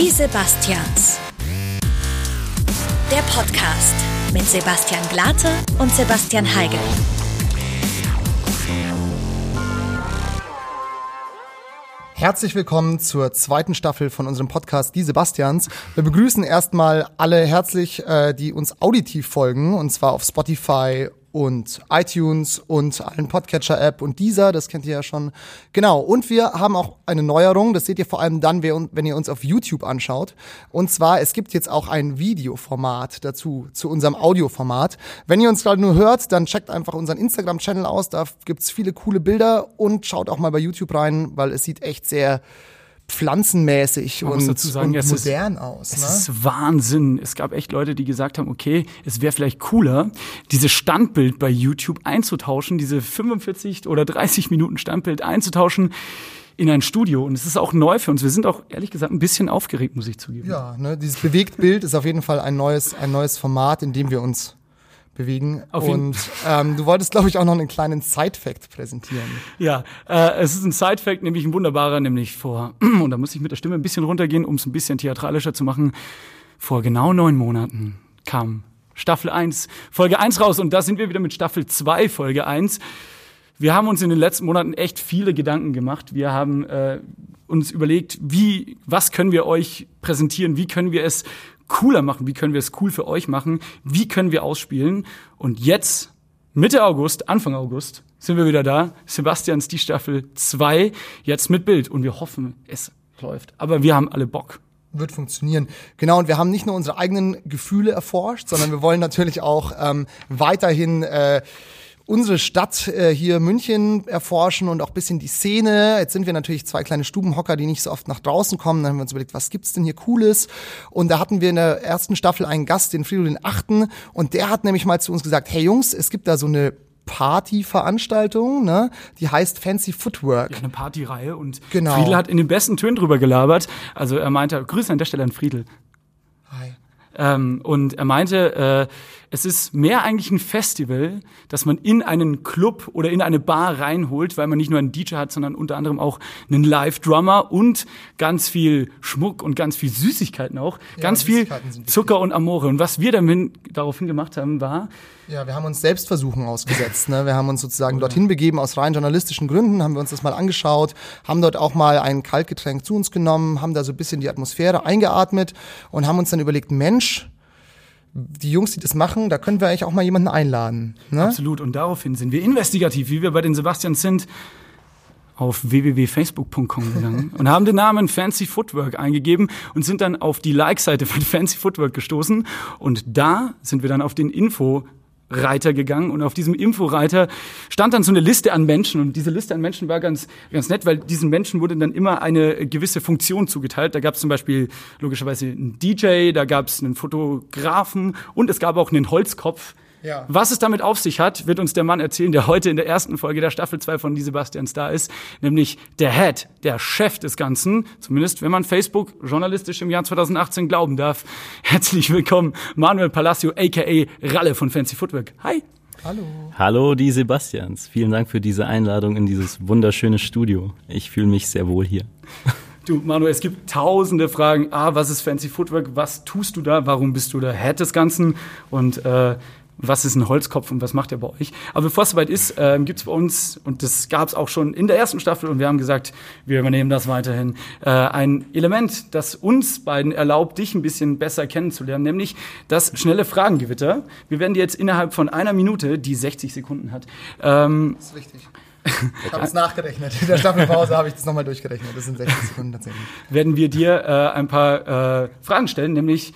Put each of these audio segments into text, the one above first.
Die Sebastians. Der Podcast mit Sebastian Glate und Sebastian Heigel. Herzlich willkommen zur zweiten Staffel von unserem Podcast Die Sebastians. Wir begrüßen erstmal alle herzlich, äh, die uns auditiv folgen, und zwar auf Spotify und iTunes und allen Podcatcher-App und dieser, das kennt ihr ja schon. Genau, und wir haben auch eine Neuerung, das seht ihr vor allem dann, wenn ihr uns auf YouTube anschaut. Und zwar, es gibt jetzt auch ein Videoformat dazu, zu unserem Audioformat. Wenn ihr uns gerade nur hört, dann checkt einfach unseren Instagram-Channel aus, da gibt's viele coole Bilder und schaut auch mal bei YouTube rein, weil es sieht echt sehr pflanzenmäßig Man und, sagen, und modern ist, aus. Es ne? ist Wahnsinn. Es gab echt Leute, die gesagt haben, okay, es wäre vielleicht cooler, dieses Standbild bei YouTube einzutauschen, diese 45 oder 30 Minuten Standbild einzutauschen in ein Studio. Und es ist auch neu für uns. Wir sind auch ehrlich gesagt ein bisschen aufgeregt, muss ich zugeben. Ja, ne, dieses Bewegtbild ist auf jeden Fall ein neues, ein neues Format, in dem wir uns bewegen. Auf Und ähm, du wolltest, glaube ich, auch noch einen kleinen Side-Fact präsentieren. Ja, äh, es ist ein Side-Fact, nämlich ein wunderbarer, nämlich vor, und da muss ich mit der Stimme ein bisschen runtergehen, um es ein bisschen theatralischer zu machen. Vor genau neun Monaten kam Staffel 1, Folge 1 raus und da sind wir wieder mit Staffel 2, Folge 1. Wir haben uns in den letzten Monaten echt viele Gedanken gemacht. Wir haben äh, uns überlegt, wie, was können wir euch präsentieren, wie können wir es cooler machen, wie können wir es cool für euch machen, wie können wir ausspielen. Und jetzt, Mitte August, Anfang August, sind wir wieder da. Sebastians die Staffel 2, jetzt mit Bild. Und wir hoffen, es läuft. Aber wir haben alle Bock. Wird funktionieren. Genau, und wir haben nicht nur unsere eigenen Gefühle erforscht, sondern wir wollen natürlich auch ähm, weiterhin äh, unsere Stadt äh, hier München erforschen und auch bisschen die Szene. Jetzt sind wir natürlich zwei kleine Stubenhocker, die nicht so oft nach draußen kommen. Dann haben wir uns überlegt, was gibt's denn hier Cooles? Und da hatten wir in der ersten Staffel einen Gast, den Frido den Achten, und der hat nämlich mal zu uns gesagt, hey Jungs, es gibt da so eine Partyveranstaltung, ne? Die heißt Fancy Footwork. Ja, eine Partyreihe und Genau. Friedel hat in den besten Tönen drüber gelabert. Also er meinte, Grüße an der Stelle an Friedel. Hi. Ähm, und er meinte, äh, es ist mehr eigentlich ein Festival, dass man in einen Club oder in eine Bar reinholt, weil man nicht nur einen DJ hat, sondern unter anderem auch einen Live-Drummer und ganz viel Schmuck und ganz viel Süßigkeiten auch. ganz viel. Zucker und Amore. Und was wir damit daraufhin gemacht haben, war, Ja, wir haben uns Selbstversuchen ausgesetzt. Ne? Wir haben uns sozusagen dorthin begeben aus rein journalistischen Gründen, haben wir uns das mal angeschaut, haben dort auch mal ein Kaltgetränk zu uns genommen, haben da so ein bisschen die Atmosphäre eingeatmet und haben uns dann überlegt, Mensch, die Jungs, die das machen, da können wir eigentlich auch mal jemanden einladen. Ne? Absolut. Und daraufhin sind wir investigativ, wie wir bei den Sebastians sind, auf www.facebook.com gegangen und haben den Namen Fancy Footwork eingegeben und sind dann auf die Like-Seite von Fancy Footwork gestoßen. Und da sind wir dann auf den Info Reiter gegangen und auf diesem Inforeiter stand dann so eine Liste an Menschen und diese Liste an Menschen war ganz ganz nett, weil diesen Menschen wurde dann immer eine gewisse Funktion zugeteilt. Da gab es zum Beispiel logischerweise einen DJ, da gab es einen Fotografen und es gab auch einen Holzkopf. Ja. Was es damit auf sich hat, wird uns der Mann erzählen, der heute in der ersten Folge der Staffel 2 von Die Sebastians da ist, nämlich der Head, der Chef des Ganzen, zumindest wenn man Facebook journalistisch im Jahr 2018 glauben darf. Herzlich willkommen, Manuel Palacio, aka Ralle von Fancy Footwork. Hi. Hallo. Hallo, die Sebastians. Vielen Dank für diese Einladung in dieses wunderschöne Studio. Ich fühle mich sehr wohl hier. Du, Manuel, es gibt tausende Fragen. Ah, was ist Fancy Footwork? Was tust du da? Warum bist du der Head des Ganzen? Und äh, was ist ein Holzkopf und was macht er bei euch? Aber bevor es soweit ist, ähm, gibt es bei uns, und das gab es auch schon in der ersten Staffel, und wir haben gesagt, wir übernehmen das weiterhin, äh, ein Element, das uns beiden erlaubt, dich ein bisschen besser kennenzulernen, nämlich das schnelle Fragengewitter. Wir werden dir jetzt innerhalb von einer Minute, die 60 Sekunden hat, ähm, Das ist richtig. Ich habe es nachgerechnet. In der Staffelpause habe ich das nochmal durchgerechnet. Das sind 60 Sekunden tatsächlich. werden wir dir äh, ein paar äh, Fragen stellen, nämlich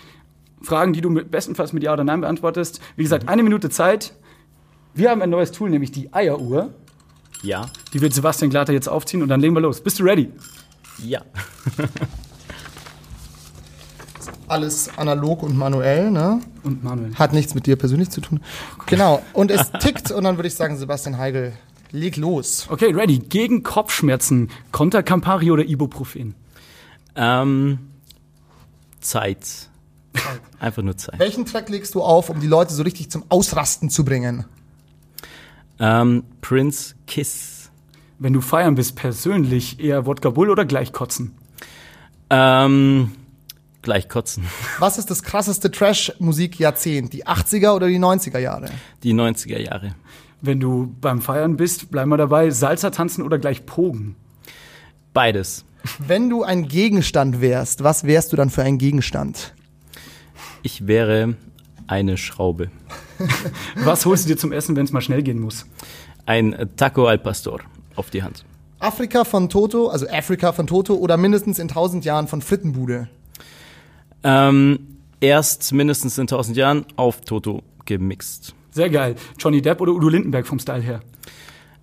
Fragen, die du bestenfalls mit Ja oder Nein beantwortest. Wie gesagt, eine Minute Zeit. Wir haben ein neues Tool, nämlich die Eieruhr. Ja? Die wird Sebastian Glatter jetzt aufziehen und dann legen wir los. Bist du ready? Ja. Alles analog und manuell, ne? Und Manuel. Hat nichts mit dir persönlich zu tun. Genau. Und es tickt und dann würde ich sagen, Sebastian Heigel, leg los. Okay, ready. Gegen Kopfschmerzen, Contra Campari oder Ibuprofen? Ähm, Zeit. Einfach nur Zeit. Welchen Track legst du auf, um die Leute so richtig zum Ausrasten zu bringen? Ähm, Prince Kiss. Wenn du feiern bist, persönlich eher Wodka Bull oder gleich kotzen? Ähm, Gleich kotzen. Was ist das krasseste Trash-Musik-Jahrzehnt? Die 80er oder die 90er Jahre? Die 90er Jahre. Wenn du beim Feiern bist, bleib mal dabei, Salsa tanzen oder gleich Pogen? Beides. Wenn du ein Gegenstand wärst, was wärst du dann für ein Gegenstand? Ich wäre eine Schraube. Was holst du dir zum Essen, wenn es mal schnell gehen muss? Ein Taco al Pastor auf die Hand. Afrika von Toto, also Afrika von Toto oder mindestens in 1000 Jahren von Frittenbude? Ähm, erst mindestens in 1000 Jahren auf Toto gemixt. Sehr geil. Johnny Depp oder Udo Lindenberg vom Style her?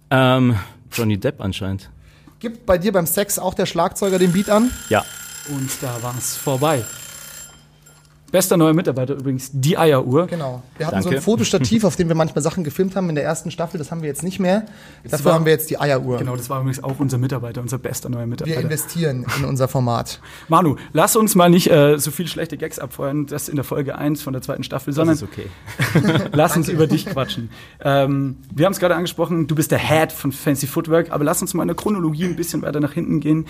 Ähm, Johnny Depp anscheinend. Gibt bei dir beim Sex auch der Schlagzeuger den Beat an? Ja. Und da war's vorbei. Bester neuer Mitarbeiter übrigens, die Eieruhr. Genau. Wir hatten Danke. so ein Fotostativ, auf dem wir manchmal Sachen gefilmt haben in der ersten Staffel. Das haben wir jetzt nicht mehr. Dafür war- haben wir jetzt die Eieruhr. Genau, das war übrigens auch unser Mitarbeiter, unser bester neuer Wir Mitarbeiter. investieren in unser Format. Manu, lass uns mal nicht äh, so viele schlechte Gags abfeuern, das in der Folge 1 von der zweiten Staffel, sondern Das ist okay. lass uns über dich quatschen. Ähm, wir haben es gerade angesprochen, du bist der Head von Fancy Footwork, aber lass uns mal in der Chronologie ein bisschen weiter nach hinten gehen,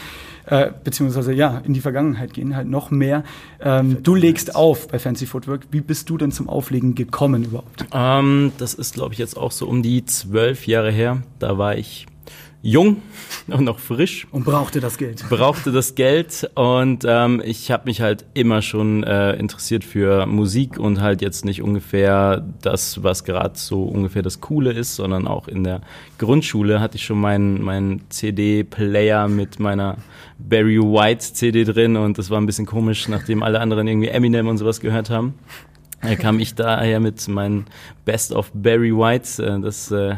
äh, beziehungsweise ja, in die Vergangenheit gehen, halt noch mehr. Ähm, du legst auf bei Fancy Footwork. Wie bist du denn zum Auflegen gekommen überhaupt? Ähm, das ist, glaube ich, jetzt auch so um die zwölf Jahre her. Da war ich jung und noch frisch. Und brauchte das Geld? brauchte das Geld und ähm, ich habe mich halt immer schon äh, interessiert für Musik und halt jetzt nicht ungefähr das, was gerade so ungefähr das Coole ist, sondern auch in der Grundschule hatte ich schon meinen meinen CD-Player mit meiner Barry White CD drin und das war ein bisschen komisch, nachdem alle anderen irgendwie Eminem und sowas gehört haben. Da kam ich daher mit meinen Best of Barry White. Äh, das äh,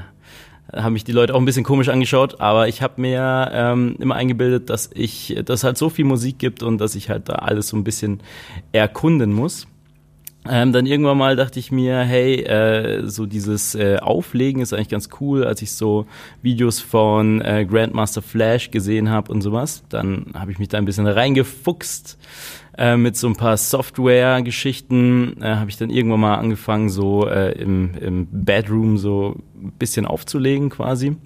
haben mich die Leute auch ein bisschen komisch angeschaut, aber ich habe mir ähm, immer eingebildet, dass ich, dass halt so viel Musik gibt und dass ich halt da alles so ein bisschen erkunden muss. Ähm, dann irgendwann mal dachte ich mir, hey, äh, so dieses äh, Auflegen ist eigentlich ganz cool, als ich so Videos von äh, Grandmaster Flash gesehen habe und sowas. Dann habe ich mich da ein bisschen reingefuchst äh, mit so ein paar Software-Geschichten. Äh, habe ich dann irgendwann mal angefangen, so äh, im, im Bedroom so ein bisschen aufzulegen quasi.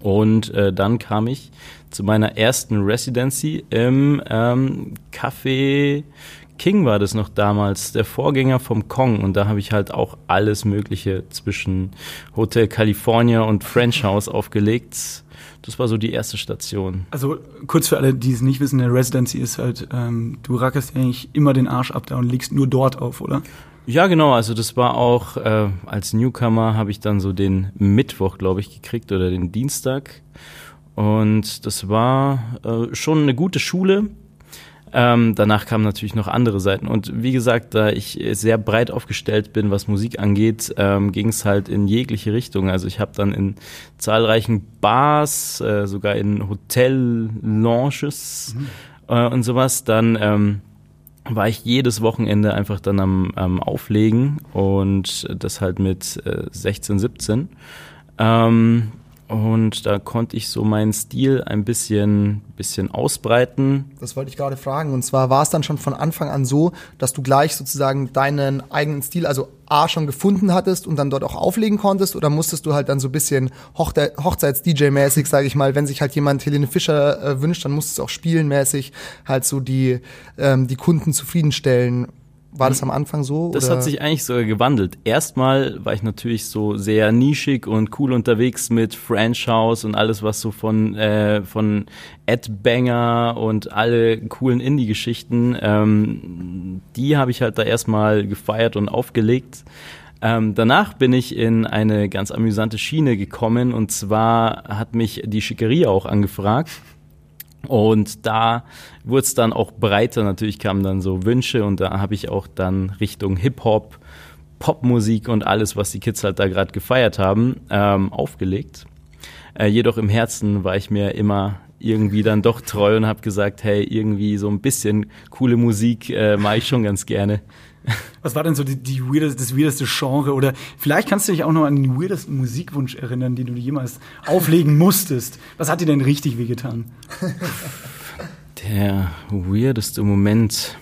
Und äh, dann kam ich zu meiner ersten Residency im ähm, Café King war das noch damals, der Vorgänger vom Kong. Und da habe ich halt auch alles Mögliche zwischen Hotel California und French House aufgelegt. Das war so die erste Station. Also kurz für alle, die es nicht wissen, eine Residency ist halt, ähm, du rackerst ja eigentlich immer den Arsch ab da und legst nur dort auf, oder? Ja, genau. Also das war auch äh, als Newcomer habe ich dann so den Mittwoch, glaube ich, gekriegt oder den Dienstag. Und das war äh, schon eine gute Schule. Ähm, danach kamen natürlich noch andere Seiten. Und wie gesagt, da ich sehr breit aufgestellt bin, was Musik angeht, ähm, ging es halt in jegliche Richtung. Also ich habe dann in zahlreichen Bars, äh, sogar in Hotel-Lounges äh, und sowas, dann ähm, war ich jedes Wochenende einfach dann am, am Auflegen und das halt mit äh, 16, 17. Ähm, und da konnte ich so meinen Stil ein bisschen, bisschen ausbreiten. Das wollte ich gerade fragen. Und zwar war es dann schon von Anfang an so, dass du gleich sozusagen deinen eigenen Stil, also A, schon gefunden hattest und dann dort auch auflegen konntest? Oder musstest du halt dann so ein bisschen Hochze Hochzeits-DJ-mäßig, sage ich mal, wenn sich halt jemand Helene Fischer äh, wünscht, dann musstest du auch spielenmäßig halt so die, ähm, die Kunden zufriedenstellen. War das am Anfang so? Das oder? hat sich eigentlich sogar gewandelt. Erstmal war ich natürlich so sehr nischig und cool unterwegs mit French House und alles, was so von, äh, von Ed Banger und alle coolen Indie-Geschichten, ähm, die habe ich halt da erstmal gefeiert und aufgelegt. Ähm, danach bin ich in eine ganz amüsante Schiene gekommen und zwar hat mich die Schickeria auch angefragt. Und da wurde es dann auch breiter. Natürlich kamen dann so Wünsche und da habe ich auch dann Richtung Hip-Hop, Popmusik und alles, was die Kids halt da gerade gefeiert haben, ähm, aufgelegt. Äh, jedoch im Herzen war ich mir immer irgendwie dann doch treu und habe gesagt, hey, irgendwie so ein bisschen coole Musik äh, mache ich schon ganz gerne. Was war denn so die, die weirdeste, das weirdeste Genre? Oder vielleicht kannst du dich auch noch an den weirdesten Musikwunsch erinnern, den du jemals auflegen musstest. Was hat dir denn richtig wehgetan? Der weirdeste Moment.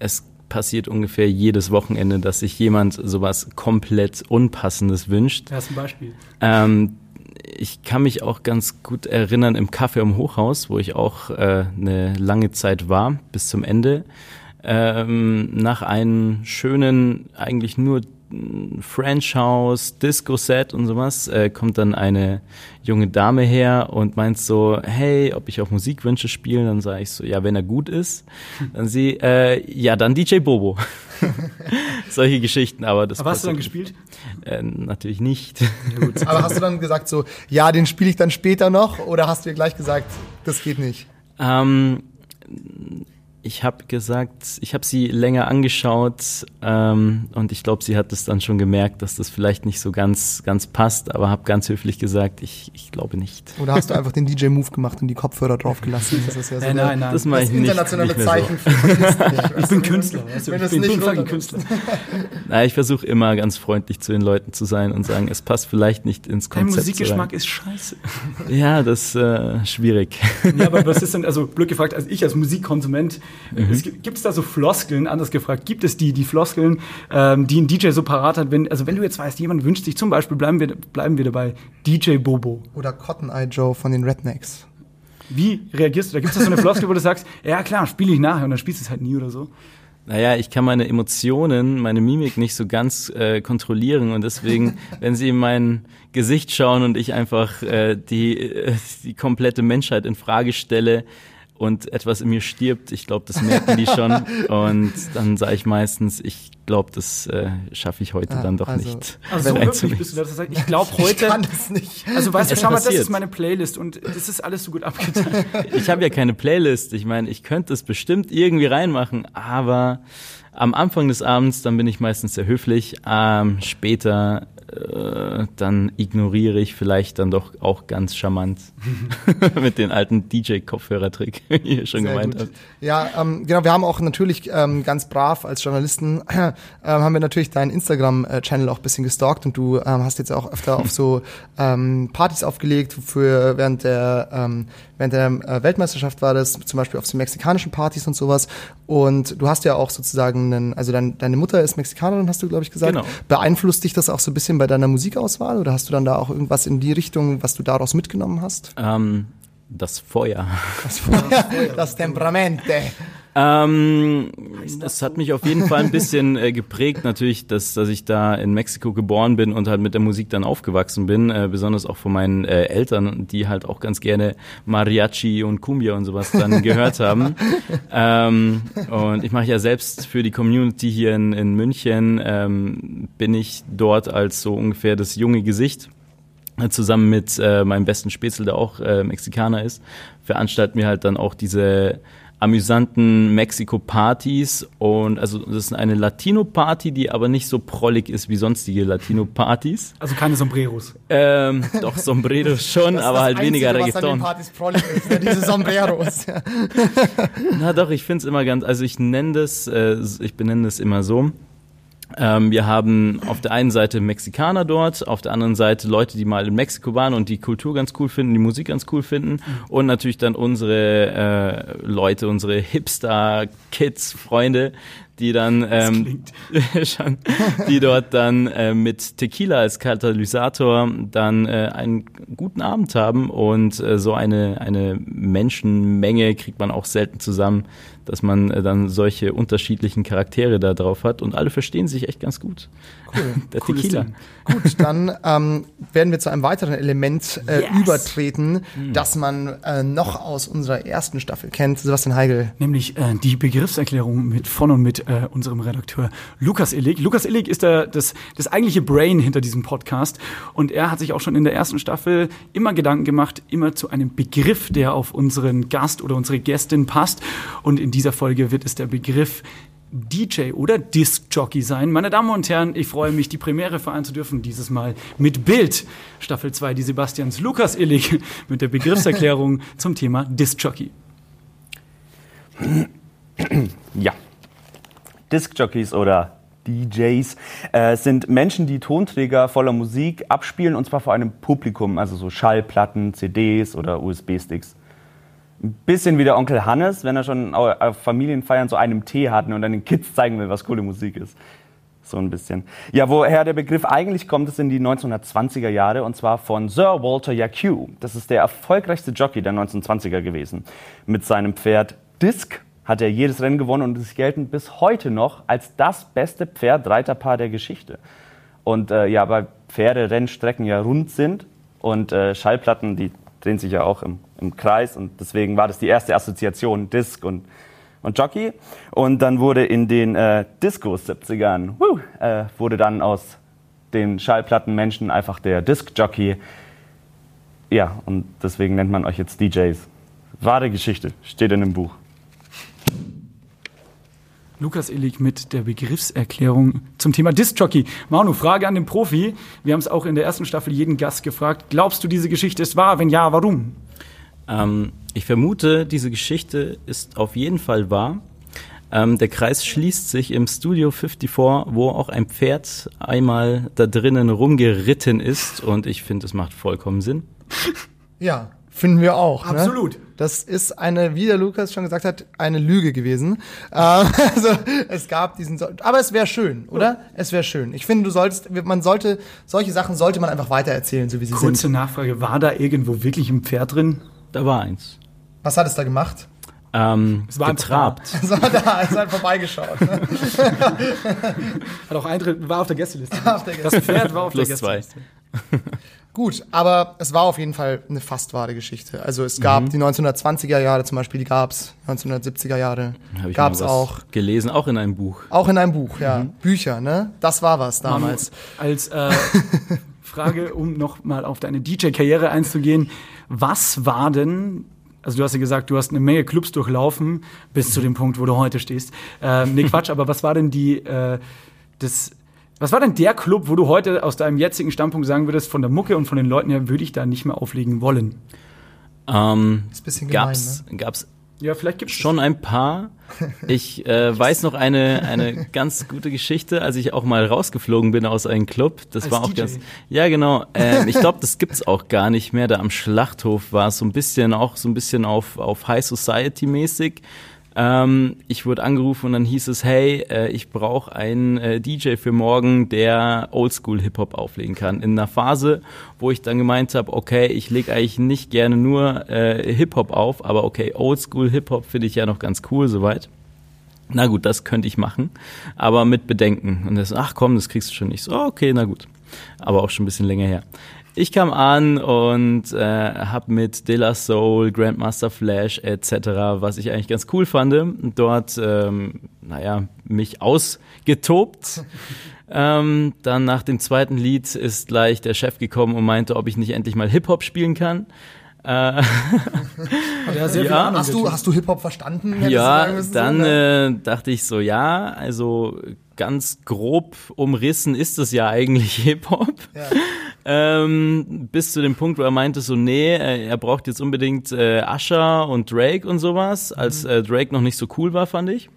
Es passiert ungefähr jedes Wochenende, dass sich jemand sowas komplett Unpassendes wünscht. Da hast du ein Beispiel. Ähm, ich kann mich auch ganz gut erinnern im Café am Hochhaus, wo ich auch äh, eine lange Zeit war, bis zum Ende. Ähm, nach einem schönen, eigentlich nur French House, Disco-Set und sowas, äh, kommt dann eine junge Dame her und meint so, hey, ob ich auch Musikwünsche spiele? Dann sage ich so, ja, wenn er gut ist. Dann sie, äh, ja, dann DJ Bobo. Solche Geschichten, aber das Aber hast du dann gespielt? Äh, natürlich nicht. Aber hast du dann gesagt so, ja, den spiele ich dann später noch? Oder hast du dir gleich gesagt, das geht nicht? Ähm, ich habe gesagt, ich habe sie länger angeschaut ähm, und ich glaube, sie hat es dann schon gemerkt, dass das vielleicht nicht so ganz, ganz passt, aber habe ganz höflich gesagt, ich, ich glaube nicht. Oder hast du einfach den DJ-Move gemacht und die Kopfhörer draufgelassen? Das ist ja so Nein, nein, nein. Das mache ich das nicht, internationale nicht Zeichen für Künstler. Ich bin Künstler. Wenn ich bin, nicht bin Künstler. Na, ich versuche immer ganz freundlich zu den Leuten zu sein und sagen, es passt vielleicht nicht ins Dein Konzept. Musikgeschmack so ist scheiße. Ja, das ist äh, schwierig. Ja, aber was ist denn, also blöd gefragt, als ich als Musikkonsument, Mhm. es gibt, gibt es da so Floskeln, anders gefragt, gibt es die, die Floskeln, ähm, die ein DJ so parat hat, wenn, also wenn du jetzt weißt, jemand wünscht sich zum Beispiel, bleiben wir, bleiben wir dabei, DJ Bobo. Oder Cotton Eye Joe von den Rednecks. Wie reagierst du? Da gibt es da so eine Floskel, wo du sagst, ja klar, spiele ich nachher und dann spielst du es halt nie oder so. Naja, ich kann meine Emotionen, meine Mimik nicht so ganz äh, kontrollieren und deswegen, wenn sie in mein Gesicht schauen und ich einfach äh, die, äh, die komplette Menschheit in Frage stelle und etwas in mir stirbt, ich glaube, das merken die schon und dann sage ich meistens, ich glaube, das äh, schaffe ich heute Ah, dann doch also- nicht. Also so Wenn- wirklich bist du da, sagst, ich glaube Ich heute, kann das nicht. also weißt du, schau mal, das ist meine Playlist und das ist alles so gut abgeteilt. Ich habe ja keine Playlist. Ich meine, ich könnte es bestimmt irgendwie reinmachen, aber am Anfang des Abends, dann bin ich meistens sehr höflich. Ähm, später, äh, dann ignoriere ich vielleicht dann doch auch ganz charmant mit den alten DJ-Kopfhörertrick, wie ihr schon Sehr gemeint gut. habt. Ja, ähm, genau, wir haben auch natürlich ähm, ganz brav als Journalisten, ähm, haben wir natürlich deinen Instagram-Channel auch ein bisschen gestalkt und du ähm, hast jetzt auch öfter auf so ähm, Partys aufgelegt, für während der, ähm, während der äh, Weltmeisterschaft war das, zum Beispiel auf so mexikanischen Partys und sowas. Und du hast ja auch sozusagen einen, also dein, deine Mutter ist Mexikanerin, hast du, glaube ich, gesagt. Genau. Beeinflusst dich das auch so ein bisschen bei deiner Musikauswahl oder hast du dann da auch irgendwas in die Richtung, was du daraus mitgenommen hast? Ähm, das Feuer. Das, das Temperamente. Ähm, das hat mich auf jeden Fall ein bisschen äh, geprägt, natürlich, dass, dass ich da in Mexiko geboren bin und halt mit der Musik dann aufgewachsen bin, äh, besonders auch von meinen äh, Eltern, die halt auch ganz gerne Mariachi und Cumbia und sowas dann gehört haben. Ähm, und ich mache ja selbst für die Community hier in, in München, ähm, bin ich dort als so ungefähr das junge Gesicht äh, zusammen mit äh, meinem besten Spätzle, der auch äh, Mexikaner ist, veranstalten wir halt dann auch diese amüsanten Mexiko-Partys und also das ist eine Latino-Party, die aber nicht so prollig ist wie sonstige Latino-Partys. Also keine Sombreros. Ähm, doch Sombrero schon, Das aber das halt weniger Einzige, was an den Reggaeton. Partys prollig ist, ja, diese Sombreros. Na doch, ich finde es immer ganz, also ich nenne das, äh, ich benenne das immer so. Ähm, wir haben auf der einen Seite Mexikaner dort, auf der anderen Seite Leute, die mal in Mexiko waren und die Kultur ganz cool finden, die Musik ganz cool finden. Und natürlich dann unsere äh, Leute, unsere Hipster-Kids, Freunde, die dann ähm, die dort dann äh, mit Tequila als Katalysator dann äh, einen guten Abend haben und äh, so eine eine Menschenmenge kriegt man auch selten zusammen, dass man äh, dann solche unterschiedlichen Charaktere da drauf hat und alle verstehen sich echt ganz gut. Cool. Der Cooles Tequila. Ding. Gut, dann ähm, werden wir zu einem weiteren Element äh, Yes. übertreten, das man äh, noch aus unserer ersten Staffel kennt. Sebastian Heigel. Nämlich äh, die Begriffserklärung mit von und mit äh, unserem Redakteur Lukas Illig. Lukas Illig ist der, das, das eigentliche Brain hinter diesem Podcast und er hat sich auch schon in der ersten Staffel immer Gedanken gemacht, immer zu einem Begriff, der auf unseren Gast oder unsere Gästin passt. Und in dieser Folge wird es der Begriff DJ oder Disc-Jockey sein. Meine Damen und Herren, ich freue mich, die Premiere feiern zu dürfen, dieses Mal mit Bild. Staffel 2, die Sebastians Lukas Illig mit der Begriffserklärung zum Thema Disc-Jockey. Ja. Discjockeys oder DJs äh, sind Menschen, die Tonträger voller Musik abspielen und zwar vor einem Publikum, also so Schallplatten, CDs oder USB-Sticks. Ein bisschen wie der Onkel Hannes, wenn er schon au- auf Familienfeiern so einen Tee hat und dann den Kids zeigen will, was coole Musik ist. So ein bisschen. Ja, woher der Begriff eigentlich kommt, ist in die 1920er Jahre und zwar von Sir Walter Yacue. Das ist der erfolgreichste Jockey der 1920er gewesen. Mit seinem Pferd Disc hat er jedes Rennen gewonnen und ist geltend bis heute noch als das beste Pferd-Reiterpaar der Geschichte. Und äh, ja, weil Pferderennstrecken ja rund sind und äh, Schallplatten, die drehen sich ja auch im, im Kreis und deswegen war das die erste Assoziation, Disc und, und Jockey. Und dann wurde in den äh, Discos 70ern, wuh, äh, wurde dann aus den Schallplattenmenschen einfach der Disc-Jockey. Ja, und deswegen nennt man euch jetzt DJs. Wahre Geschichte, steht in dem Buch. Lukas Illig mit der Begriffserklärung zum Thema Disc-Jockey. Manu, Frage an den Profi. Wir haben es auch in der ersten Staffel jeden Gast gefragt. Glaubst du, diese Geschichte ist wahr? Wenn ja, warum? Ähm, ich vermute, diese Geschichte ist auf jeden Fall wahr. Ähm, der Kreis schließt sich im Studio 54, wo auch ein Pferd einmal da drinnen rumgeritten ist und ich finde, es macht vollkommen Sinn. Ja, finden wir auch. Absolut. Ne? Das ist eine, wie der Lukas schon gesagt hat, eine Lüge gewesen. Ähm, also es gab diesen, so aber es wäre schön, oder? Es wäre schön. Ich finde, du solltest, man sollte solche Sachen sollte man einfach weitererzählen, so wie sie Kurze sind. Nachfrage: War da irgendwo wirklich ein Pferd drin? Da war eins. Was hat es da gemacht? Ähm, Es war einfach getrabt. Es war da, es hat vorbeigeschaut. Ne? Hat auch Eintritt, war auf der Gästeliste. Auf der Das Pferd war auf Plus der zwei. Gästeliste. Gut, aber es war auf jeden Fall eine fast wahre Geschichte. Also es gab die 1920er Jahre zum Beispiel, die gab's, 1970er Jahre gab's mal was auch. gelesen, auch in einem Buch. Auch in einem Buch, ja. Bücher, ne? Das war was damals. Manu, als äh, Frage, um noch mal auf deine DJ-Karriere einzugehen. Was war denn, also du hast ja gesagt, du hast eine Menge Clubs durchlaufen, bis zu dem Punkt, wo du heute stehst. Ähm, nee, Quatsch, aber was war denn die, äh, das, was war denn der Club, wo du heute aus deinem jetzigen Standpunkt sagen würdest, von der Mucke und von den Leuten her würde ich da nicht mehr auflegen wollen? Ähm, Ist ein bisschen gemein, gab's, gab's Ja, vielleicht gibt's schon ein paar. Ich äh, weiß noch eine, eine ganz gute Geschichte, als ich auch mal rausgeflogen bin aus einem Club. Das Als war auch DJ. ganz. Ja, genau. Ähm, ich glaube, das gibt's auch gar nicht mehr. Da am Schlachthof war es so ein bisschen auch so ein bisschen auf, auf High Society mäßig. Ähm, ich wurde angerufen und dann hieß es, hey, äh, ich brauche einen äh, DJ für morgen, der Oldschool Hip-Hop auflegen kann. In einer Phase, wo ich dann gemeint habe, okay, ich lege eigentlich nicht gerne nur äh, Hip-Hop auf, aber okay, Oldschool Hip-Hop finde ich ja noch ganz cool soweit. Na gut, das könnte ich machen, aber mit Bedenken. Und er so, ach komm, das kriegst du schon nicht. So, okay, na gut. Aber auch schon ein bisschen länger her. Ich kam an und äh, habe mit De La Soul, Grandmaster Flash etc., was ich eigentlich ganz cool fand, dort, ähm, naja, mich ausgetobt. ähm, dann nach dem zweiten Lied ist gleich der Chef gekommen und meinte, ob ich nicht endlich mal Hip-Hop spielen kann. Äh, ja, sehr Ja, Ahnung Hast du, hast du Hip-Hop verstanden? Ja, dann so, äh, dachte ich so, ja, also ganz grob umrissen ist es ja eigentlich Hip-Hop. Ja. Ähm, bis zu dem Punkt, wo er meinte so, nee, äh, er braucht jetzt unbedingt äh, Usher und Drake und sowas, als äh, Drake noch nicht so cool war, fand ich.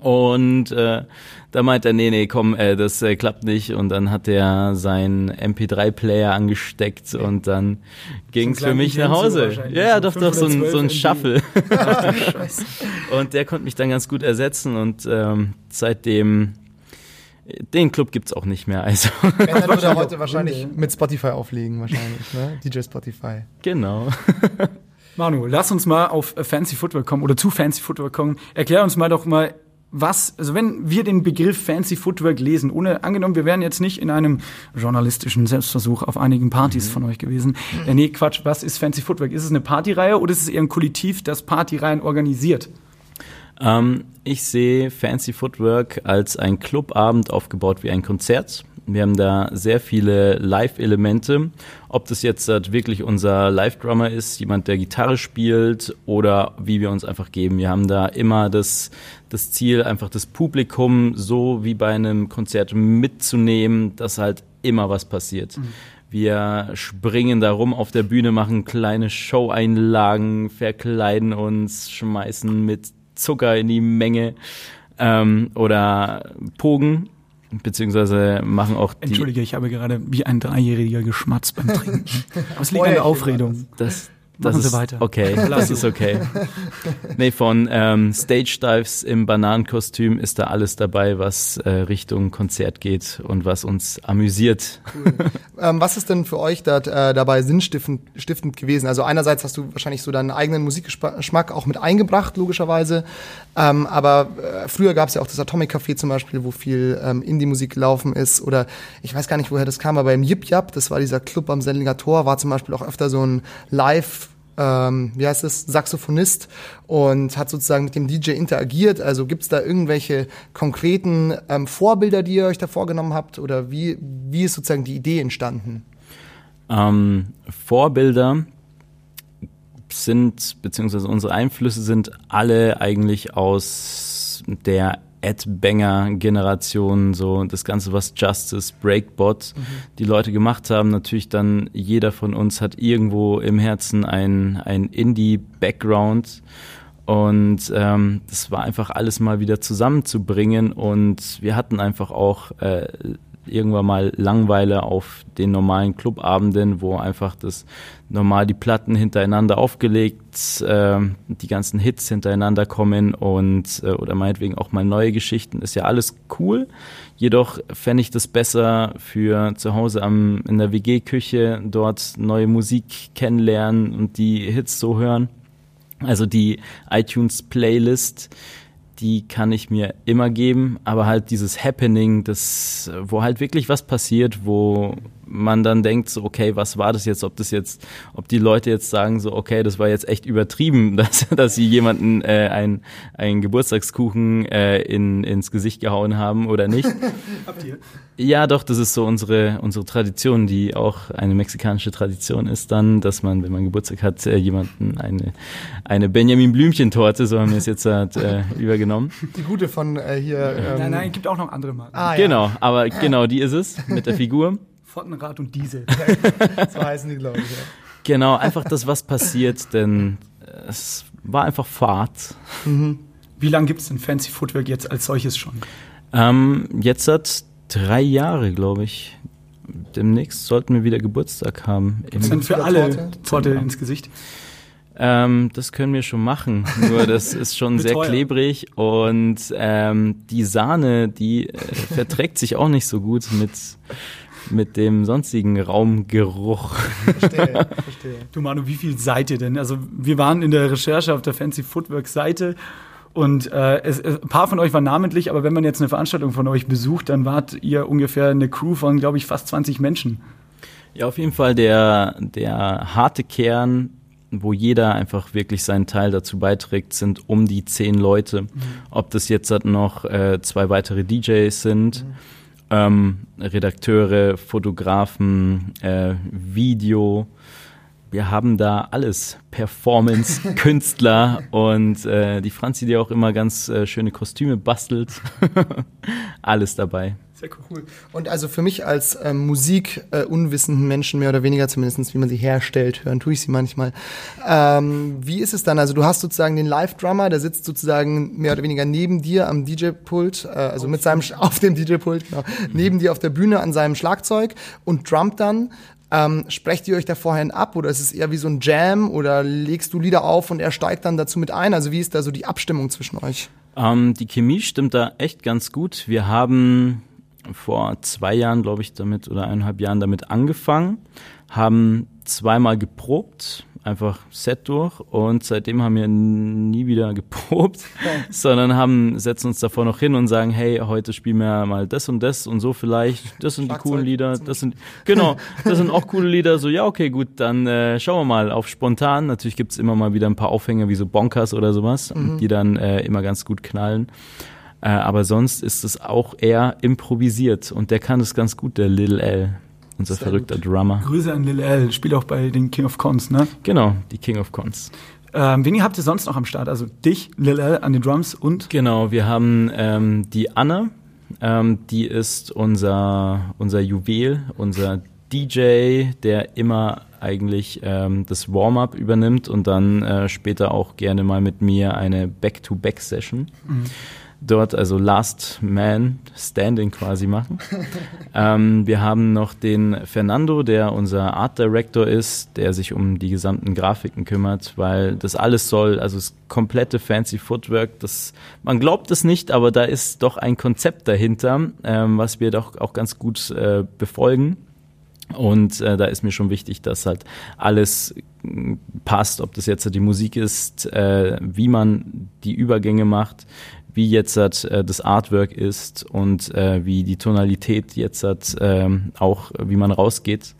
Und äh, da meint er, nee, nee, komm, äh, das äh, klappt nicht. Und dann hat er seinen MP3-Player angesteckt und dann ging's So für mich nach Hause. Ja, so doch, doch, so ein, so ein 512 Shuffle. Und der konnte mich dann ganz gut ersetzen und ähm, seitdem den Club gibt's auch nicht mehr. Also Wenn, dann würde er heute wahrscheinlich mit Spotify auflegen, wahrscheinlich, ne? DJ Spotify. genau. Manu, lass uns mal auf Fancy Footwear kommen oder zu Fancy Footwear kommen. Erklär uns mal doch mal, was, also wenn wir den Begriff Fancy Footwear lesen, ohne, angenommen, wir wären jetzt nicht in einem journalistischen Selbstversuch auf einigen Partys von euch gewesen. Äh, nee, Quatsch, was ist Fancy Footwear? Ist es eine Partyreihe oder ist es eher ein Kollektiv, das Partyreihen organisiert? Ähm, ich sehe Fancy Footwork als ein Clubabend aufgebaut wie ein Konzert. Wir haben da sehr viele Live-Elemente. Ob das jetzt halt wirklich unser Live-Drummer ist, jemand, der Gitarre spielt oder wie wir uns einfach geben. Wir haben da immer das, das Ziel, einfach das Publikum so wie bei einem Konzert mitzunehmen, dass halt immer was passiert. Wir springen da rum auf der Bühne, machen kleine Show-Einlagen, verkleiden uns, schmeißen mit Zucker in die Menge ähm, oder Pogen, beziehungsweise machen auch die. Entschuldige, ich habe gerade wie ein Dreijähriger geschmatzt beim Trinken. Aber es liegt an der war Aufregung. Das, Das Machen Sie ist weiter. Okay, das ist okay. Nee, von ähm, Stage Dives im Bananenkostüm ist da alles dabei, was äh, Richtung Konzert geht und was uns amüsiert. Ähm, was ist denn für euch da, äh, dabei sinnstiftend stiftend gewesen? Also einerseits hast du wahrscheinlich so deinen eigenen Musikgeschmack auch mit eingebracht, logischerweise. Ähm, aber äh, früher gab es ja auch das Atomic Café zum Beispiel, wo viel ähm, Indie-Musik gelaufen ist. Oder ich weiß gar nicht, woher das kam, aber im Yip Yap, das war dieser Club am Sendlinger Tor, war zum Beispiel auch öfter so ein Live- ähm, wie heißt es, Saxophonist und hat sozusagen mit dem DJ interagiert. Also gibt es da irgendwelche konkreten ähm, Vorbilder, die ihr euch da vorgenommen habt? Oder wie, wie ist sozusagen die Idee entstanden? Ähm, Vorbilder sind, beziehungsweise unsere Einflüsse sind alle eigentlich aus der Ad-Banger-Generation, so das Ganze, was Justice, Breakbot die Leute gemacht haben. Natürlich dann, jeder von uns hat irgendwo im Herzen ein, ein Indie-Background. Und ähm, das war einfach alles mal wieder zusammenzubringen. Und wir hatten einfach auch äh, irgendwann mal Langweile auf den normalen Clubabenden, wo einfach das normal die Platten hintereinander aufgelegt, äh, die ganzen Hits hintereinander kommen und äh, oder meinetwegen auch mal neue Geschichten, ist ja alles cool. Jedoch fände ich das besser für zu Hause am, in der WG-Küche dort neue Musik kennenlernen und die Hits so hören. Also die iTunes-Playlist, die kann ich mir immer geben, aber halt dieses Happening, das, wo halt wirklich was passiert, wo man dann denkt, so, okay, was war das jetzt? Ob das jetzt, ob die Leute jetzt sagen, so, okay, das war jetzt echt übertrieben, dass, dass sie jemanden äh, ein, einen Geburtstagskuchen äh, in, ins Gesicht gehauen haben oder nicht. Habt ihr? Ja, doch, das ist so unsere, unsere Tradition, die auch eine mexikanische Tradition ist dann, dass man, wenn man Geburtstag hat, äh, jemanden eine, eine Benjamin Blümchen-Torte, so haben wir es jetzt halt, äh, übergenommen. Die gute von äh, hier. Ähm, Nein, nein, gibt auch noch andere Marken. Ah, ja. Genau, aber genau die ist es mit der Figur. Fortenrad und Diesel. So heißen die, glaube ich. Ja. Genau, einfach das, was passiert, denn es war einfach Fahrt. Wie lange gibt es denn Fancy Footwork jetzt als solches schon? Ähm, jetzt hat drei Jahre, glaube ich. Demnächst sollten wir wieder Geburtstag haben. Im- Sind für alle Torte? Torte ins Gesicht. Ähm, das können wir schon machen. Nur das ist schon sehr klebrig und ähm, die Sahne, die äh, verträgt sich auch nicht so gut mit mit dem sonstigen Raumgeruch. Verstehe, verstehe. Du Manu, wie viel seid ihr denn? Also wir waren in der Recherche auf der Fancy Footwork Seite und äh, es, es, ein paar von euch waren namentlich, aber wenn man jetzt eine Veranstaltung von euch besucht, dann wart ihr ungefähr eine Crew von, glaube ich, fast 20 Menschen. Ja, auf jeden Fall der der harte Kern, wo jeder einfach wirklich seinen Teil dazu beiträgt, sind um die zehn Leute. Ob das jetzt halt noch äh, zwei weitere DJs sind. Ähm, Redakteure, Fotografen, äh, Video. Wir haben da alles. Performance, Künstler und äh, die Franzi, die auch immer ganz äh, schöne Kostüme bastelt. alles dabei. Sehr cool. Und also für mich als ähm, Musik äh, unwissenden Menschen, mehr oder weniger zumindest, wie man sie herstellt, hören tue ich sie manchmal. Ähm, wie ist es dann? Also du hast sozusagen den Live-Drummer, der sitzt sozusagen mehr oder weniger neben dir am DJ-Pult, äh, also mit seinem, auf dem DJ-Pult, genau, neben dir auf der Bühne an seinem Schlagzeug und drummt dann. Ähm, sprecht ihr euch da vorher ab oder ist es eher wie so ein Jam oder legst du Lieder auf und er steigt dann dazu mit ein? Also wie ist da so die Abstimmung zwischen euch? Ähm, die Chemie stimmt da echt ganz gut. Wir haben vor zwei Jahren, glaube ich, damit oder eineinhalb Jahren damit angefangen, haben zweimal geprobt, einfach Set durch und seitdem haben wir nie wieder geprobt, sondern haben setzen uns davor noch hin und sagen, hey, heute spielen wir mal das und das und so vielleicht, das sind die coolen Lieder, das sind genau, das sind auch coole Lieder, so ja, okay, gut, dann äh, schauen wir mal auf spontan. Natürlich gibt's immer mal wieder ein paar Aufhänger wie so Bonkers oder sowas, die dann äh, immer ganz gut knallen. Äh, aber sonst ist es auch eher improvisiert und der kann es ganz gut, der Lil L, unser Sehr verrückter gut. Drummer. Grüße an Lil L, spielt auch bei den King of Cons, ne? Genau, die King of Cons. Ähm, wen habt ihr sonst noch am Start? Also dich, Lil L an den Drums und Genau, wir haben ähm, die Anne, ähm, die ist unser, unser Juwel, unser DJ, der immer eigentlich ähm, das Warm-up übernimmt und dann äh, später auch gerne mal mit mir eine Back-to-Back-Session. Dort also Last Man Standing quasi machen. ähm, wir haben noch den Fernando, der unser Art Director ist, der sich um die gesamten Grafiken kümmert, weil das alles soll, also das komplette Fancy Footwork, das, man glaubt es nicht, aber da ist doch ein Konzept dahinter, ähm, was wir doch auch ganz gut äh, befolgen. Und äh, da ist mir schon wichtig, dass halt alles passt, ob das jetzt die Musik ist, äh, wie man die Übergänge macht, wie jetzt äh, das Artwork ist und äh, wie die Tonalität jetzt äh, auch, wie man rausgeht.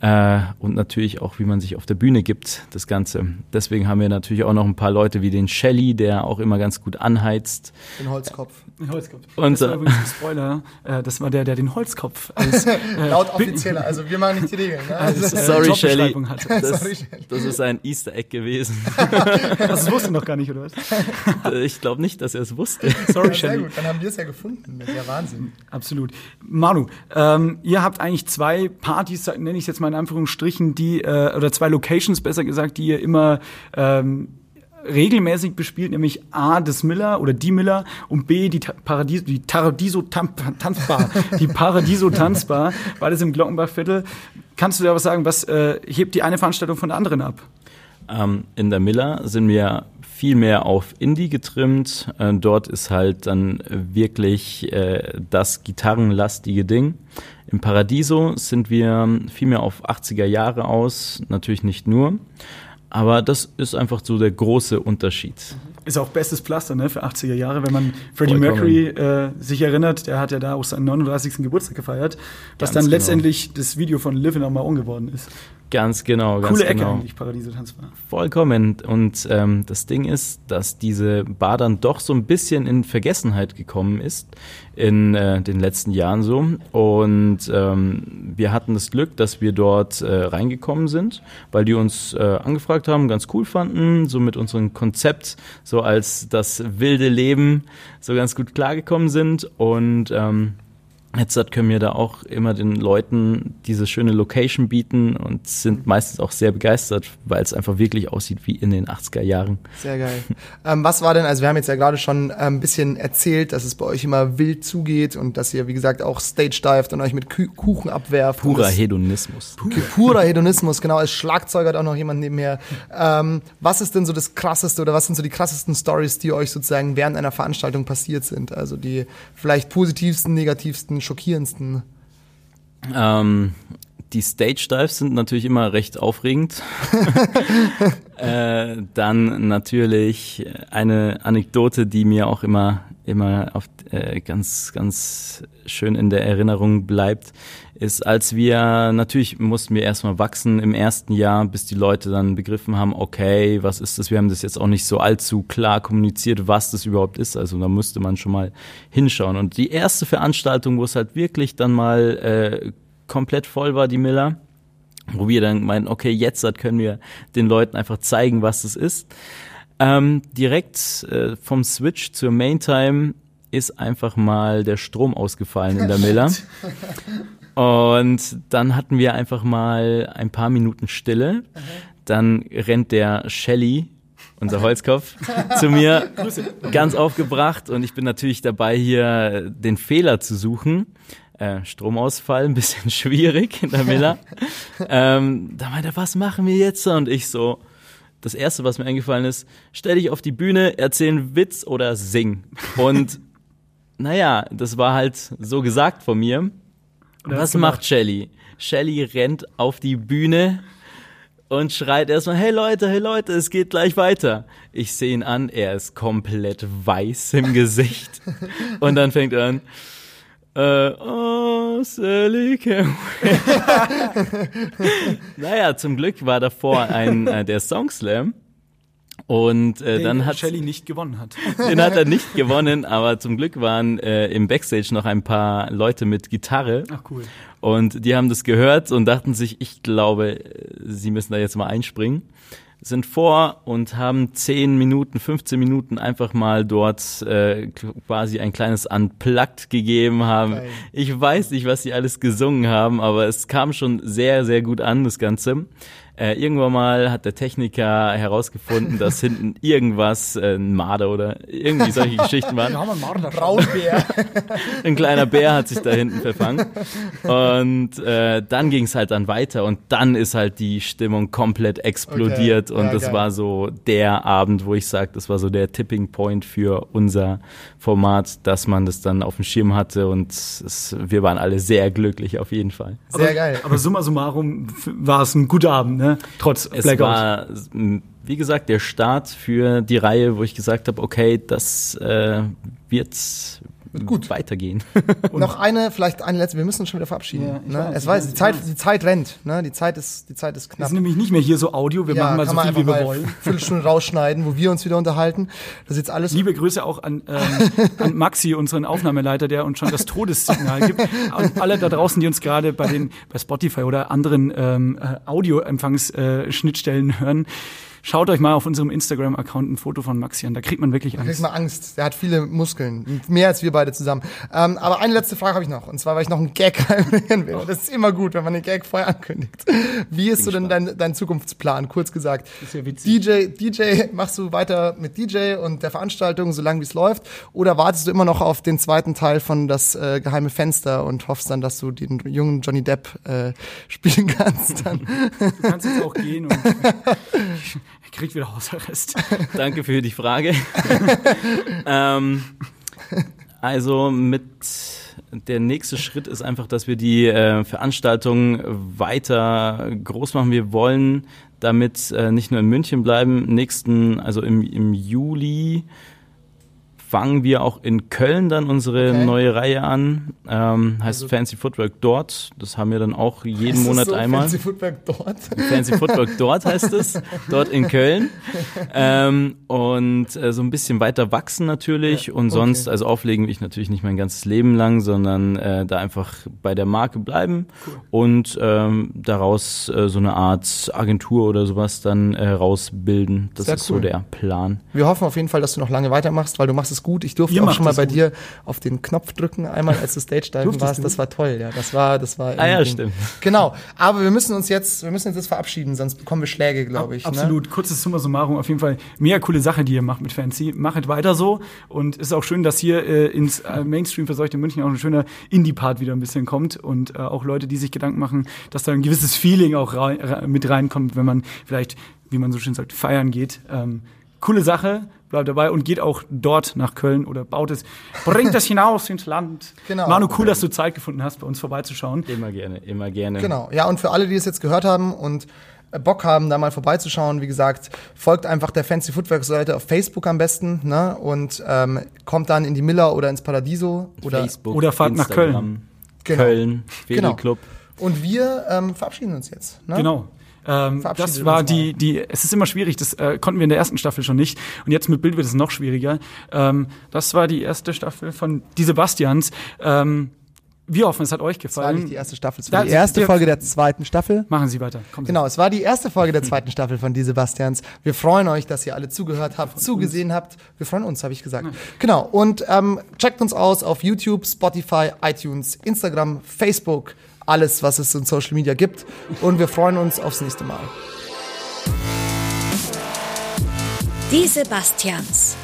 Äh, und natürlich auch, wie man sich auf der Bühne gibt, das Ganze. Deswegen haben wir natürlich auch noch ein paar Leute wie den Shelly, der auch immer ganz gut anheizt. Den Holzkopf. Den Holzkopf. Und, das war äh, übrigens ein Spoiler. Äh, das war der, der den Holzkopf als äh, Laut offizieller, also wir machen nicht die Regeln. Ne? als, Also, äh, Sorry, Shelly. Das, Sorry, Shelly. das ist ein Easter Egg gewesen. Das wusste noch gar nicht, oder was? Ich glaube nicht, dass er es wusste. Sorry, ja, sehr Shelly. gut, dann haben wir es ja gefunden. Das ist ja Wahnsinn. Absolut. Manu, ähm, ihr habt eigentlich zwei Partys, nenne ich es jetzt mal in Anführungsstrichen, die, äh, oder zwei Locations besser gesagt, die ihr immer ähm, regelmäßig bespielt, nämlich A, das Miller oder die Miller und B, die Ta- Paradiso, die Paradiso Tanzbar, die Paradiso Tanzbar, beides im Glockenbachviertel. Kannst du da was sagen, was äh, hebt die eine Veranstaltung von der anderen ab? Ähm, in der Miller sind wir viel mehr auf Indie getrimmt. Äh, dort ist halt dann wirklich äh, das gitarrenlastige Ding. Im Paradiso sind wir viel mehr auf 80er Jahre aus, natürlich nicht nur. Aber das ist einfach so der große Unterschied. Ist auch bestes Pflaster ne, für 80er Jahre, wenn man Freddie. Mercury äh, sich erinnert, der hat ja da auch seinen 39. Geburtstag gefeiert, was Ganz dann genau. letztendlich das Video von Livin auch mal umgeworden ist. Ganz genau, ganz Coole Ecke genau. eigentlich, Paradiso Tanzbar. Vollkommen. Und ähm, das Ding ist, dass diese Bar dann doch so ein bisschen in Vergessenheit gekommen ist in äh, den letzten Jahren so. Und ähm, wir hatten das Glück, dass wir dort äh, reingekommen sind, weil die uns äh, angefragt haben, ganz cool fanden, so mit unserem Konzept, so als das wilde Leben, so ganz gut klargekommen sind. Und ähm, Jetzt können wir da auch immer den Leuten diese schöne Location bieten und sind meistens auch sehr begeistert, weil es einfach wirklich aussieht wie in den 80er Jahren. Sehr geil. ähm, was war denn, also wir haben jetzt ja gerade schon ein bisschen erzählt, dass es bei euch immer wild zugeht und dass ihr, wie gesagt, auch Stage dived und euch mit Kü Kuchen abwerft. Purer Hedonismus. Okay, purer Hedonismus, genau. Als Schlagzeuger hat auch noch jemand nebenher. Ähm, was ist denn so das krasseste oder was sind so die krassesten Stories, die euch sozusagen während einer Veranstaltung passiert sind? Also die vielleicht positivsten, negativsten, schockierendsten. Ähm, die Stage Dives sind natürlich immer recht aufregend. äh, dann natürlich eine Anekdote, die mir auch immer immer auf, äh, ganz ganz schön in der Erinnerung bleibt, ist, als wir natürlich mussten wir erstmal wachsen im ersten Jahr, bis die Leute dann begriffen haben, okay, was ist das? Wir haben das jetzt auch nicht so allzu klar kommuniziert, was das überhaupt ist. Also da musste man schon mal hinschauen. Und die erste Veranstaltung, wo es halt wirklich dann mal äh, komplett voll war, die Miller, wo wir dann meinen, okay, jetzt können wir den Leuten einfach zeigen, was das ist. Ähm, direkt äh, vom Switch zur Maintime ist einfach mal der Strom ausgefallen in der Miller. Und dann hatten wir einfach mal ein paar Minuten Stille. Dann rennt der Shelly, unser Holzkopf, zu mir, ganz aufgebracht. Und ich bin natürlich dabei, hier den Fehler zu suchen. Äh, Stromausfall, ein bisschen schwierig in der Miller. ähm, da meinte er, was machen wir jetzt? Und ich so, das erste, was mir eingefallen ist, stell dich auf die Bühne, erzähl einen Witz oder sing. Und naja, das war halt so gesagt von mir. Und er Was hat's macht. Shelly? Shelly rennt auf die Bühne und schreit erstmal, hey Leute, hey Leute, es geht gleich weiter. Ich sehe ihn an, er ist komplett weiß im Gesicht. Und dann fängt er an, äh, oh, wait. naja, zum Glück war davor ein, äh, der Song Slam. Und äh, Den dann hat Shelley nicht gewonnen hat. den hat er nicht gewonnen, aber zum Glück waren äh, im Backstage noch ein paar Leute mit Gitarre Ach cool. und die haben das gehört und dachten sich, ich glaube, äh, sie müssen da jetzt mal einspringen. Sind vor und haben 10 Minuten, 15 Minuten einfach mal dort äh, quasi ein kleines Unplugged gegeben haben. Ich weiß nicht, was sie alles gesungen haben, aber es kam schon sehr, sehr gut an, das Ganze. Äh, irgendwann mal hat der Techniker herausgefunden, dass hinten irgendwas, äh, ein Marder oder irgendwie solche Geschichten waren. Wir haben einen Marder. Braunbär. Ein kleiner Bär hat sich da hinten verfangen. Und äh, dann ging es halt dann weiter und dann ist halt die Stimmung komplett explodiert Okay, und ja, das geil. war so der Abend, wo ich sage, das war so der Tipping Point für unser Format, dass man das dann auf dem Schirm hatte und es, wir waren alle sehr glücklich auf jeden Fall. Sehr geil. Aber summa summarum war es ein guter Abend, ne? Trotz Es Blackout. war, wie gesagt, der Start für die Reihe, wo ich gesagt habe, okay, das äh, wird Gut. weitergehen. Noch eine, vielleicht eine letzte, wir müssen uns schon wieder verabschieden. Ja, ne? weiß, Es weiß, weiß, die Zeit, die Zeit rennt, ne? Die Zeit ist, die Zeit ist knapp. sind nämlich nicht mehr hier so Audio, wir machen mal so viel, wie wir wollen. Viertelstunde rausschneiden, wo wir uns wieder unterhalten. Das ist jetzt alles Liebe Grüße auch an, ähm, an Maxi, unseren Aufnahmeleiter, der uns schon das Todessignal gibt. Und alle da draußen, die uns gerade bei den bei Spotify oder anderen ähm, äh, Audioempfangsschnittstellen äh, hören, schaut euch mal auf unserem Instagram-Account ein Foto von Maxi an. Da kriegt man wirklich Da kriegt Angst. man Angst. Der hat viele Muskeln. Mehr als wir beide zusammen. Ähm, aber eine letzte Frage habe ich noch. Und zwar, weil ich noch einen Gag reinbringen will. Das ist immer gut, wenn man den Gag vorher ankündigt. Wie ist so denn dein, dein Zukunftsplan? Kurz gesagt. ist ja witzig. DJ, DJ, machst du weiter mit DJ und der Veranstaltung, solange wie es läuft? Oder wartest du immer noch auf den zweiten Teil von Das äh, geheime Fenster und hoffst dann, dass du den jungen Johnny Depp äh, spielen kannst? Dann? Du kannst jetzt auch gehen und er kriegt wieder Hausarrest. Danke für die Frage. ähm, also mit der nächste Schritt ist einfach, dass wir die äh, Veranstaltung weiter groß machen. Wir wollen damit äh, nicht nur in München bleiben. Nächsten, also im, im Juli fangen wir auch in Köln dann unsere Okay. neue Reihe an. Ähm, heißt Fancy Footwork dort. Das haben wir dann auch jeden Monat so einmal. Fancy Footwork dort. Fancy Footwork dort heißt es, dort in Köln. Ähm, und äh, so ein bisschen weiter wachsen natürlich und sonst, also auflegen will ich natürlich nicht mein ganzes Leben lang, sondern äh, da einfach bei der Marke bleiben und ähm, daraus äh, so eine Art Agentur oder sowas dann äh, rausbilden. Das Sehr ist cool. so der Plan. Wir hoffen auf jeden Fall, dass du noch lange weitermachst, weil du machst es gut. Ich durfte Ihr auch macht schon mal es bei gut. dir auf den Knopf drücken, einmal als du Stage-Diven Durftest warst. du? Das war toll, ja. Das war, das war. Ah ja, stimmt. Genau. Aber wir müssen uns jetzt, wir müssen uns jetzt verabschieden, sonst bekommen wir Schläge, glaube ich. Ne? Absolut. Kurzes Summa summarum. Auf jeden Fall mega coole Sache, die ihr macht mit Fancy. Machet weiter so. Und es ist auch schön, dass hier äh, ins äh, Mainstream verseuchte München auch ein schöner Indie-Part wieder ein bisschen kommt. Und äh, auch Leute, die sich Gedanken machen, dass da ein gewisses Feeling auch rein, re- mit reinkommt, wenn man vielleicht, wie man so schön sagt, feiern geht. Ähm, coole Sache. Bleibt dabei und geht auch dort nach Köln oder baut es, bringt das hinaus ins Land. Genau. Manu, cool, dass du Zeit gefunden hast, bei uns vorbeizuschauen. Immer gerne, immer gerne. Genau. Ja, und für alle, die es jetzt gehört haben und äh, Bock haben, da mal vorbeizuschauen, wie gesagt, folgt einfach der Fancy Footwork Seite auf Facebook am besten, ne? Und ähm, kommt dann in die Miller oder ins Paradiso oder Facebook, Oder fahrt nach Instagram, Genau. Köln, Genau. Fädelclub. und wir ähm, verabschieden uns jetzt. Ne? Genau. Ähm, das war die, die, es ist immer schwierig, das äh, konnten wir in der ersten Staffel schon nicht. Und jetzt mit Bild wird es noch schwieriger. Ähm, das war die erste Staffel von Die Sebastians. Ähm, wir hoffen, es hat euch Das war nicht gefallen. die erste Staffel, es war die erste Folge der zweiten Staffel. Machen Sie weiter. Kommen Sie. Genau, es war die erste Folge der zweiten Staffel von Die Sebastians. Wir freuen euch, dass ihr alle zugehört habt, zugesehen habt. Wir freuen uns, habe ich gesagt. Genau, und ähm, checkt uns aus auf YouTube, Spotify, iTunes, Instagram, Facebook, alles, was es in Social Media gibt. Und wir freuen uns aufs nächste Mal. Die Sebastians.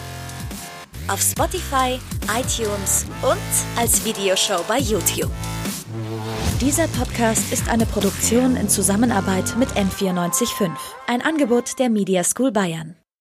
Auf Spotify, iTunes und als Videoshow bei YouTube. Dieser Podcast ist eine Produktion in Zusammenarbeit mit N945, ein Angebot der Media School Bayern.